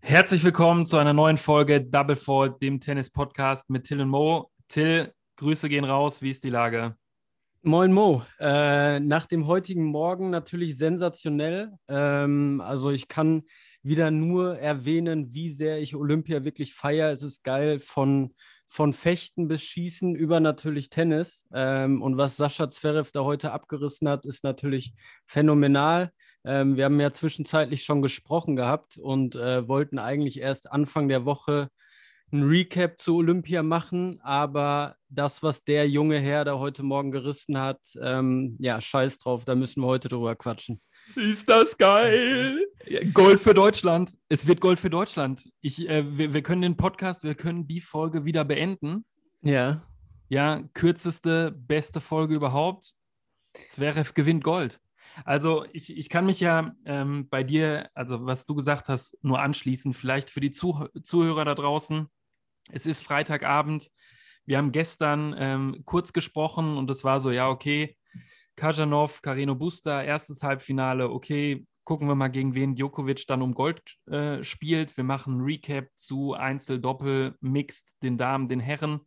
Herzlich willkommen zu einer neuen Folge Double Fault, dem Tennis-Podcast mit Till und Mo. Till, Grüße gehen raus. Wie ist die Lage? Moin Mo. Äh, nach dem heutigen Morgen natürlich sensationell. Ähm, also ich kann wieder nur erwähnen, wie sehr ich Olympia wirklich feiere. Es ist geil von, von Fechten bis Schießen über natürlich Tennis. Ähm, und was Sascha Zverev da heute abgerissen hat, ist natürlich phänomenal. Ähm, wir haben ja zwischenzeitlich schon gesprochen gehabt und äh, wollten eigentlich erst Anfang der Woche ein Recap zu Olympia machen, aber das, was der junge Herr da heute Morgen gerissen hat, ähm, ja, scheiß drauf, da müssen wir heute drüber quatschen. Ist das geil? Gold für Deutschland. Es wird Gold für Deutschland. Ich, äh, wir, wir können den Podcast, wir können die Folge wieder beenden. Ja. Ja, kürzeste, beste Folge überhaupt. Zverev gewinnt Gold. Also ich, ich kann mich ja ähm, bei dir, also was du gesagt hast, nur anschließen. Vielleicht für die Zuh Zuhörer da draußen. Es ist Freitagabend. Wir haben gestern ähm, kurz gesprochen und es war so, ja, okay, Kajanov, Carino Busta, erstes Halbfinale, okay, gucken wir mal, gegen wen Djokovic dann um Gold äh, spielt. Wir machen ein Recap zu Einzel, Doppel, Mixed, den Damen, den Herren.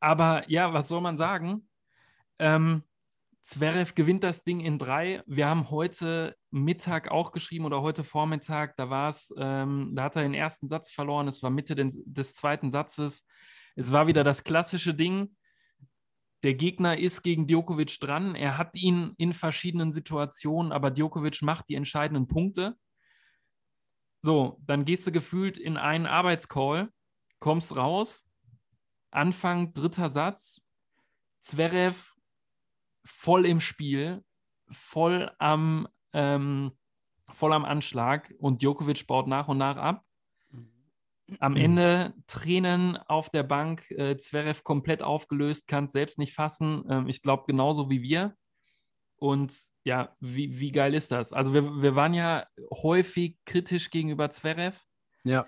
Aber ja, was soll man sagen? Ähm, Zverev gewinnt das Ding in drei. Wir haben heute Mittag auch geschrieben oder heute Vormittag, da war es, ähm, da hat er den ersten Satz verloren. Es war Mitte des, des zweiten Satzes. Es war wieder das klassische Ding der Gegner ist gegen Djokovic dran. Er hat ihn in verschiedenen Situationen, aber Djokovic macht die entscheidenden Punkte. So, dann gehst du gefühlt in einen Arbeitscall, kommst raus, Anfang dritter Satz, Zverev voll im Spiel, voll am, ähm, voll am Anschlag und Djokovic baut nach und nach ab. Am mhm. Ende Tränen auf der Bank, äh, Zverev komplett aufgelöst, kann es selbst nicht fassen. Ähm, ich glaube, genauso wie wir. Und ja, wie, wie geil ist das? Also, wir, wir waren ja häufig kritisch gegenüber Zverev. Ja.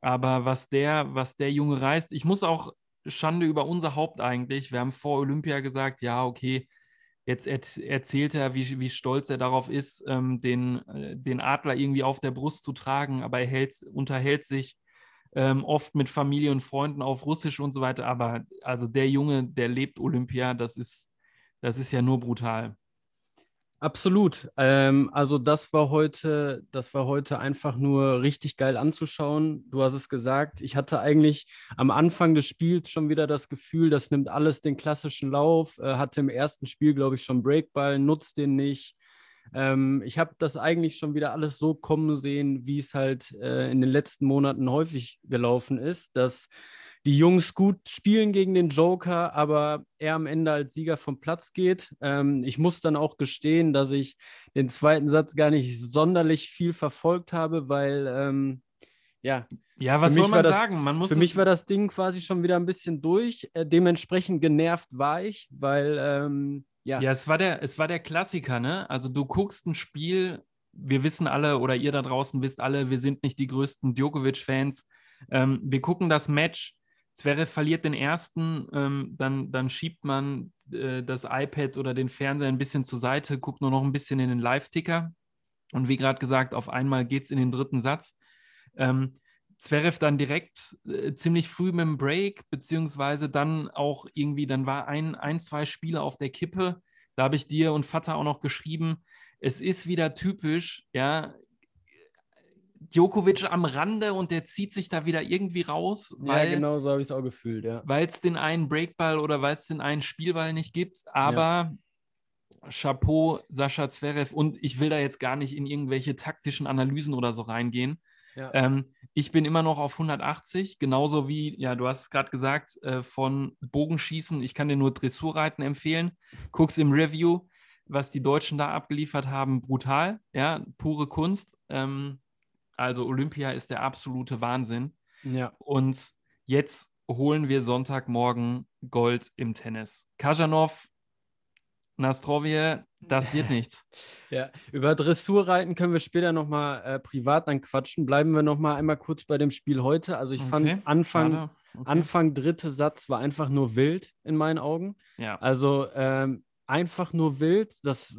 Aber was der, was der Junge reißt, ich muss auch Schande über unser Haupt eigentlich. Wir haben vor Olympia gesagt, ja, okay, jetzt erzählt er, wie, wie stolz er darauf ist, ähm, den, äh, den Adler irgendwie auf der Brust zu tragen, aber er hält, unterhält sich ähm, oft mit Familie und Freunden auf Russisch und so weiter. Aber also der Junge, der lebt Olympia, das ist, das ist ja nur brutal. Absolut. Ähm, also das war heute, das war heute einfach nur richtig geil anzuschauen. Du hast es gesagt. Ich hatte eigentlich am Anfang des Spiels schon wieder das Gefühl, das nimmt alles den klassischen Lauf. Äh, hatte im ersten Spiel, glaube ich, schon Breakball, nutzt den nicht. Ähm, ich habe das eigentlich schon wieder alles so kommen sehen, wie es halt äh, in den letzten Monaten häufig gelaufen ist, dass die Jungs gut spielen gegen den Joker, aber er am Ende als Sieger vom Platz geht. Ähm, ich muss dann auch gestehen, dass ich den zweiten Satz gar nicht sonderlich viel verfolgt habe, weil ähm, ja. Ja, was soll man das, sagen? Man muss für mich war das Ding quasi schon wieder ein bisschen durch. Äh, dementsprechend genervt war ich, weil ähm, ja. Ja, es war der, es war der Klassiker, ne? Also du guckst ein Spiel, wir wissen alle oder ihr da draußen wisst alle, wir sind nicht die größten Djokovic-Fans. Ähm, wir gucken das Match. Zverev verliert den ersten, ähm, dann, dann schiebt man äh, das iPad oder den Fernseher ein bisschen zur Seite, guckt nur noch ein bisschen in den Live-Ticker. Und wie gerade gesagt, auf einmal geht es in den dritten Satz. Ähm, Zverev dann direkt äh, ziemlich früh mit dem Break, beziehungsweise dann auch irgendwie, dann war ein, ein, zwei Spiele auf der Kippe. Da habe ich dir und Vater auch noch geschrieben, es ist wieder typisch, ja, Djokovic am Rande und der zieht sich da wieder irgendwie raus. Weil, ja, genau so habe ich es auch gefühlt, ja. Weil es den einen Breakball oder weil es den einen Spielball nicht gibt. Aber ja. Chapeau, Sascha Zverev. Und ich will da jetzt gar nicht in irgendwelche taktischen Analysen oder so reingehen. Ja. Ähm, ich bin immer noch auf 180, genauso wie, ja, du hast es gerade gesagt, äh, von Bogenschießen. Ich kann dir nur Dressurreiten empfehlen. Guck's im Review, was die Deutschen da abgeliefert haben, brutal, ja, pure Kunst. Ähm, also Olympia ist der absolute Wahnsinn. Ja. Und jetzt holen wir Sonntagmorgen Gold im Tennis. Kajanov Nastrovje, das wird nichts. ja, über Dressurreiten können wir später nochmal äh, privat dann quatschen. Bleiben wir nochmal einmal kurz bei dem Spiel heute. Also ich okay, fand Anfang, Okay. Anfang dritte Satz war einfach nur wild in meinen Augen. Ja. Also ähm, einfach nur wild, das,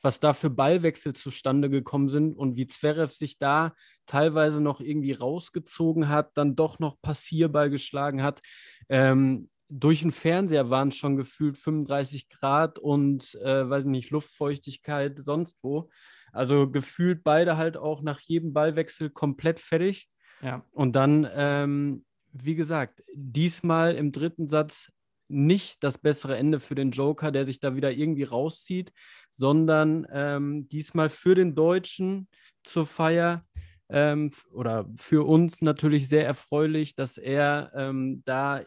was da für Ballwechsel zustande gekommen sind und wie Zverev sich da teilweise noch irgendwie rausgezogen hat, dann doch noch Passierball geschlagen hat. Ähm, durch den Fernseher waren es schon gefühlt 35 Grad und, äh, weiß nicht, Luftfeuchtigkeit sonst wo. Also gefühlt beide halt auch nach jedem Ballwechsel komplett fertig. Ja. Und dann, ähm, wie gesagt, diesmal im dritten Satz nicht das bessere Ende für den Joker, der sich da wieder irgendwie rauszieht, sondern ähm, diesmal für den Deutschen zur Feier ähm, oder für uns natürlich sehr erfreulich, dass er ähm, da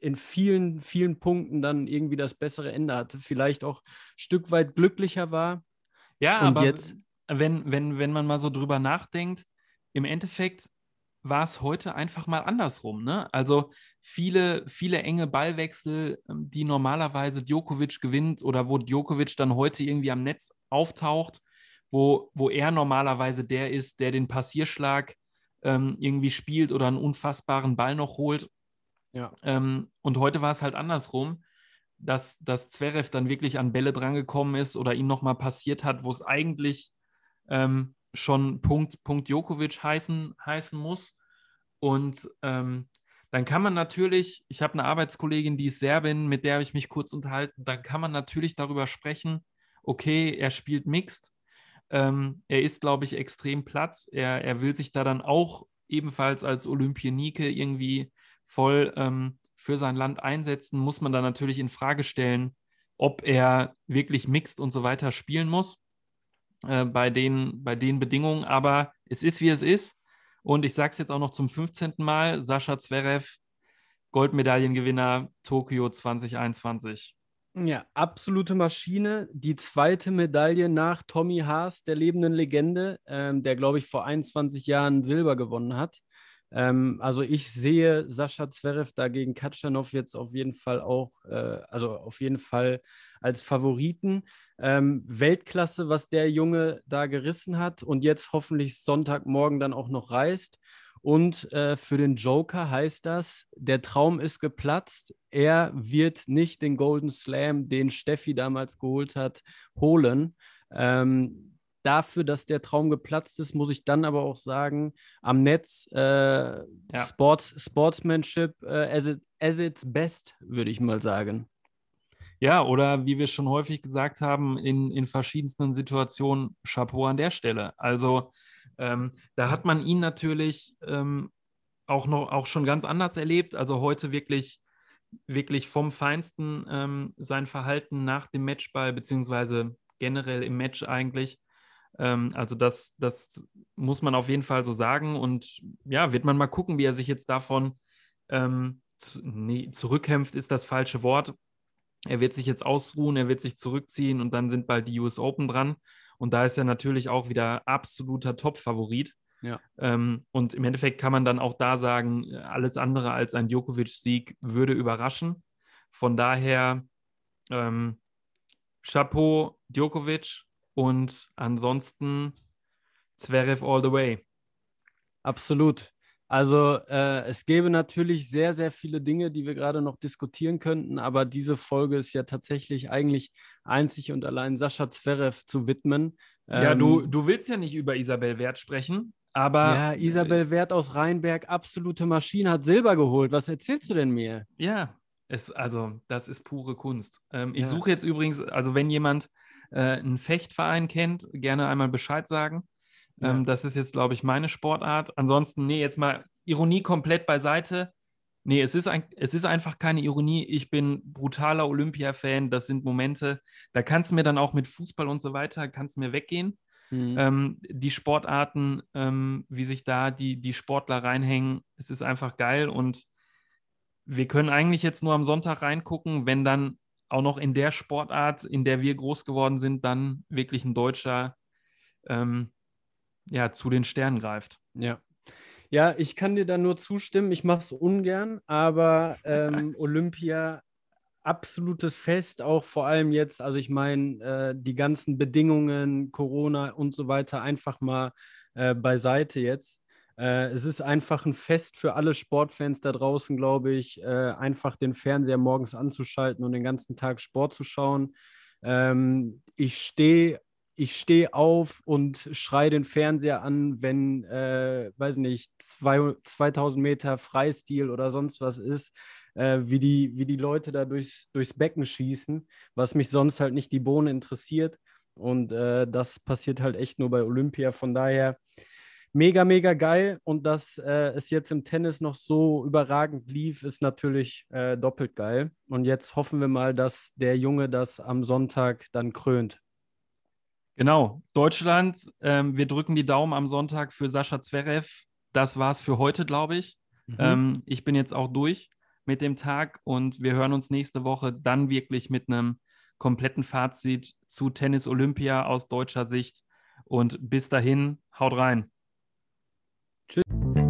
in vielen, vielen Punkten dann irgendwie das bessere Ende hatte, vielleicht auch ein Stück weit glücklicher war. Ja, Und aber jetzt, wenn, wenn, wenn man mal so drüber nachdenkt, im Endeffekt war es heute einfach mal andersrum. Ne? Also viele, viele enge Ballwechsel, ähm, die normalerweise Djokovic gewinnt oder wo Djokovic dann heute irgendwie am Netz auftaucht, wo, wo er normalerweise der ist, der den Passierschlag ähm, irgendwie spielt oder einen unfassbaren Ball noch holt. Ja. Ähm, und heute war es halt andersrum, dass, dass Zverev dann wirklich an Bälle drangekommen ist oder ihn nochmal passiert hat, wo es eigentlich ähm, schon Punkt, Punkt Djokovic heißen, heißen muss. Und ähm, dann kann man natürlich, ich habe eine Arbeitskollegin, die ist Serbin, mit der habe ich mich kurz unterhalten, dann kann man natürlich darüber sprechen, okay, er spielt Mixed, ähm, er ist, glaube ich, extrem Platz, er, er will sich da dann auch ebenfalls als Olympionike irgendwie voll ähm, für sein Land einsetzen, muss man dann natürlich in Frage stellen, ob er wirklich Mixed und so weiter spielen muss äh, bei, den, bei den Bedingungen. Aber es ist, wie es ist. Und ich sage es jetzt auch noch zum 15. Mal, Sascha Zverev, Goldmedaillengewinner Tokio 2021. Ja, absolute Maschine. Die zweite Medaille nach Tommy Haas, der lebenden Legende, ähm, der, glaube ich, vor 21 Jahren Silber gewonnen hat. Ähm, also ich sehe Sascha Zverev dagegen Katschanov jetzt auf jeden Fall auch, äh, also auf jeden Fall als Favoriten. Ähm, Weltklasse, was der Junge da gerissen hat und jetzt hoffentlich Sonntagmorgen dann auch noch reißt. Und äh, für den Joker heißt das, der Traum ist geplatzt. Er wird nicht den Golden Slam, den Steffi damals geholt hat, holen. Ähm, dafür, dass der Traum geplatzt ist, muss ich dann aber auch sagen, am Netz äh, ja. Sports, Sportsmanship äh, as, it, as its best, würde ich mal sagen. Ja, oder wie wir schon häufig gesagt haben, in, in verschiedensten Situationen Chapeau an der Stelle. Also ähm, da hat man ihn natürlich ähm, auch noch auch schon ganz anders erlebt. Also heute wirklich, wirklich vom Feinsten ähm, sein Verhalten nach dem Matchball, beziehungsweise generell im Match eigentlich. Ähm, also das, das muss man auf jeden Fall so sagen. Und ja, wird man mal gucken, wie er sich jetzt davon ähm, zu, nee, zurückkämpft, ist das falsche Wort. Er wird sich jetzt ausruhen, er wird sich zurückziehen und dann sind bald die US Open dran. Und da ist er natürlich auch wieder absoluter Top-Favorit. Ja. Ähm, und im Endeffekt kann man dann auch da sagen, alles andere als ein Djokovic-Sieg würde überraschen. Von daher, ähm, Chapeau, Djokovic, und ansonsten Zverev all the way. Absolut. Also äh, es gäbe natürlich sehr, sehr viele Dinge, die wir gerade noch diskutieren könnten, aber diese Folge ist ja tatsächlich eigentlich einzig und allein Sascha Zverev zu widmen. Ja, ähm, du, du willst ja nicht über Isabel Wert sprechen, aber. Ja, Isabel Wert aus Rheinberg, absolute Maschine, hat Silber geholt. Was erzählst du denn mir? Ja, es, also das ist pure Kunst. Ähm, ich ja. suche jetzt übrigens, also wenn jemand äh, einen Fechtverein kennt, gerne einmal Bescheid sagen. Ja. Ähm, das ist jetzt, glaube ich, meine Sportart. Ansonsten, nee, jetzt mal Ironie komplett beiseite. Nee, es ist, ein, es ist einfach keine Ironie. Ich bin brutaler Olympia-Fan. Das sind Momente, da kannst du mir dann auch mit Fußball und so weiter, kannst du mir weggehen. Mhm. Ähm, die Sportarten, ähm, wie sich da die, die Sportler reinhängen, es ist einfach geil. Und wir können eigentlich jetzt nur am Sonntag reingucken, wenn dann auch noch in der Sportart, in der wir groß geworden sind, dann wirklich ein Deutscher ähm, ja, zu den Sternen greift. Ja. Ja, ich kann dir da nur zustimmen. Ich mache es ungern, aber ähm, Olympia absolutes Fest, auch vor allem jetzt, also ich meine, äh, die ganzen Bedingungen, Corona und so weiter, einfach mal äh, beiseite jetzt. Äh, es ist einfach ein Fest für alle Sportfans da draußen, glaube ich, äh, einfach den Fernseher morgens anzuschalten und den ganzen Tag Sport zu schauen. Ähm, ich stehe ich stehe auf und schreie den Fernseher an, wenn, äh, weiß nicht, zwei, 2000 Meter Freistil oder sonst was ist, äh, wie, die, wie die Leute da durchs, durchs Becken schießen, was mich sonst halt nicht die Bohne interessiert. Und äh, das passiert halt echt nur bei Olympia. Von daher mega, mega geil. Und dass äh, es jetzt im Tennis noch so überragend lief, ist natürlich äh, doppelt geil. Und jetzt hoffen wir mal, dass der Junge das am Sonntag dann krönt. Genau, Deutschland, ähm, wir drücken die Daumen am Sonntag für Sascha Zverev. Das war's für heute, glaube ich. Mhm. Ähm, ich bin jetzt auch durch mit dem Tag und wir hören uns nächste Woche dann wirklich mit einem kompletten Fazit zu Tennis Olympia aus deutscher Sicht. Und bis dahin, haut rein. Tschüss.